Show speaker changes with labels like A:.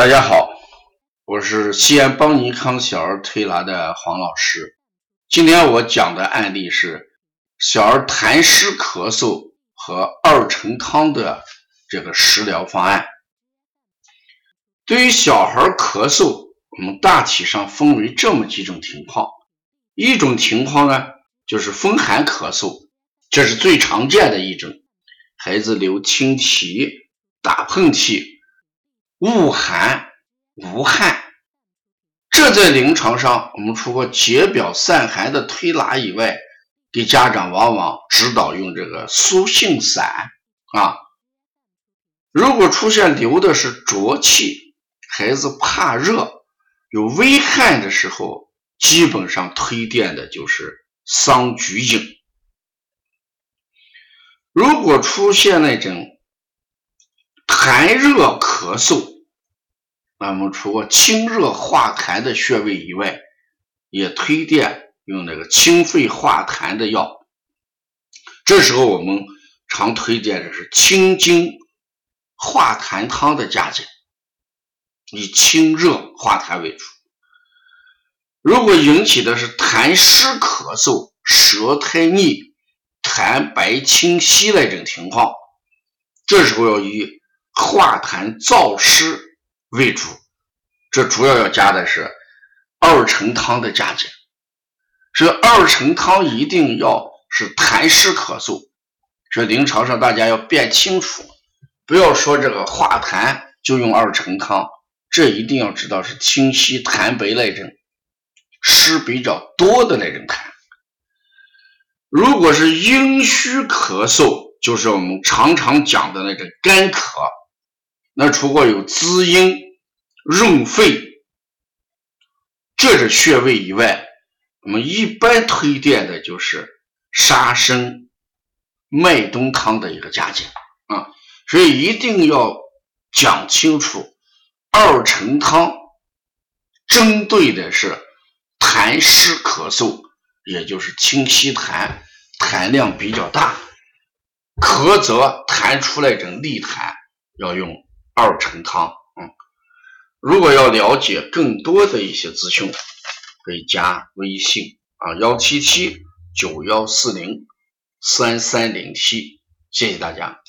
A: 大家好，我是西安邦尼康小儿推拿的黄老师。今天我讲的案例是小儿痰湿咳嗽和二陈汤的这个食疗方案。对于小孩咳嗽，我们大体上分为这么几种情况。一种情况呢，就是风寒咳嗽，这是最常见的一种，孩子流清涕、打喷嚏。恶寒无汗，这在临床上，我们除了解表散寒的推拿以外，给家长往往指导用这个苏杏散啊。如果出现流的是浊气，孩子怕热，有微汗的时候，基本上推荐的就是桑菊饮。如果出现那种痰热咳嗽，那么除了清热化痰的穴位以外，也推荐用那个清肺化痰的药。这时候我们常推荐的是清经化痰汤的加减，以清热化痰为主。如果引起的是痰湿咳嗽、舌苔腻、痰白清稀那种情况，这时候要以化痰燥湿。为主，这主要要加的是二陈汤的加减。这二陈汤一定要是痰湿咳嗽，这临床上大家要辨清楚，不要说这个化痰就用二陈汤，这一定要知道是清晰痰白那种湿比较多的那种痰。如果是阴虚咳嗽，就是我们常常讲的那种干咳。那除过有滋阴润肺这是穴位以外，我们一般推荐的就是沙参麦冬汤的一个加减啊，所以一定要讲清楚，二陈汤针对的是痰湿咳嗽，也就是清稀痰，痰量比较大，咳则痰出来种利痰，要用。二陈汤，嗯，如果要了解更多的一些资讯，可以加微信啊，幺七七九幺四零三三零七，谢谢大家。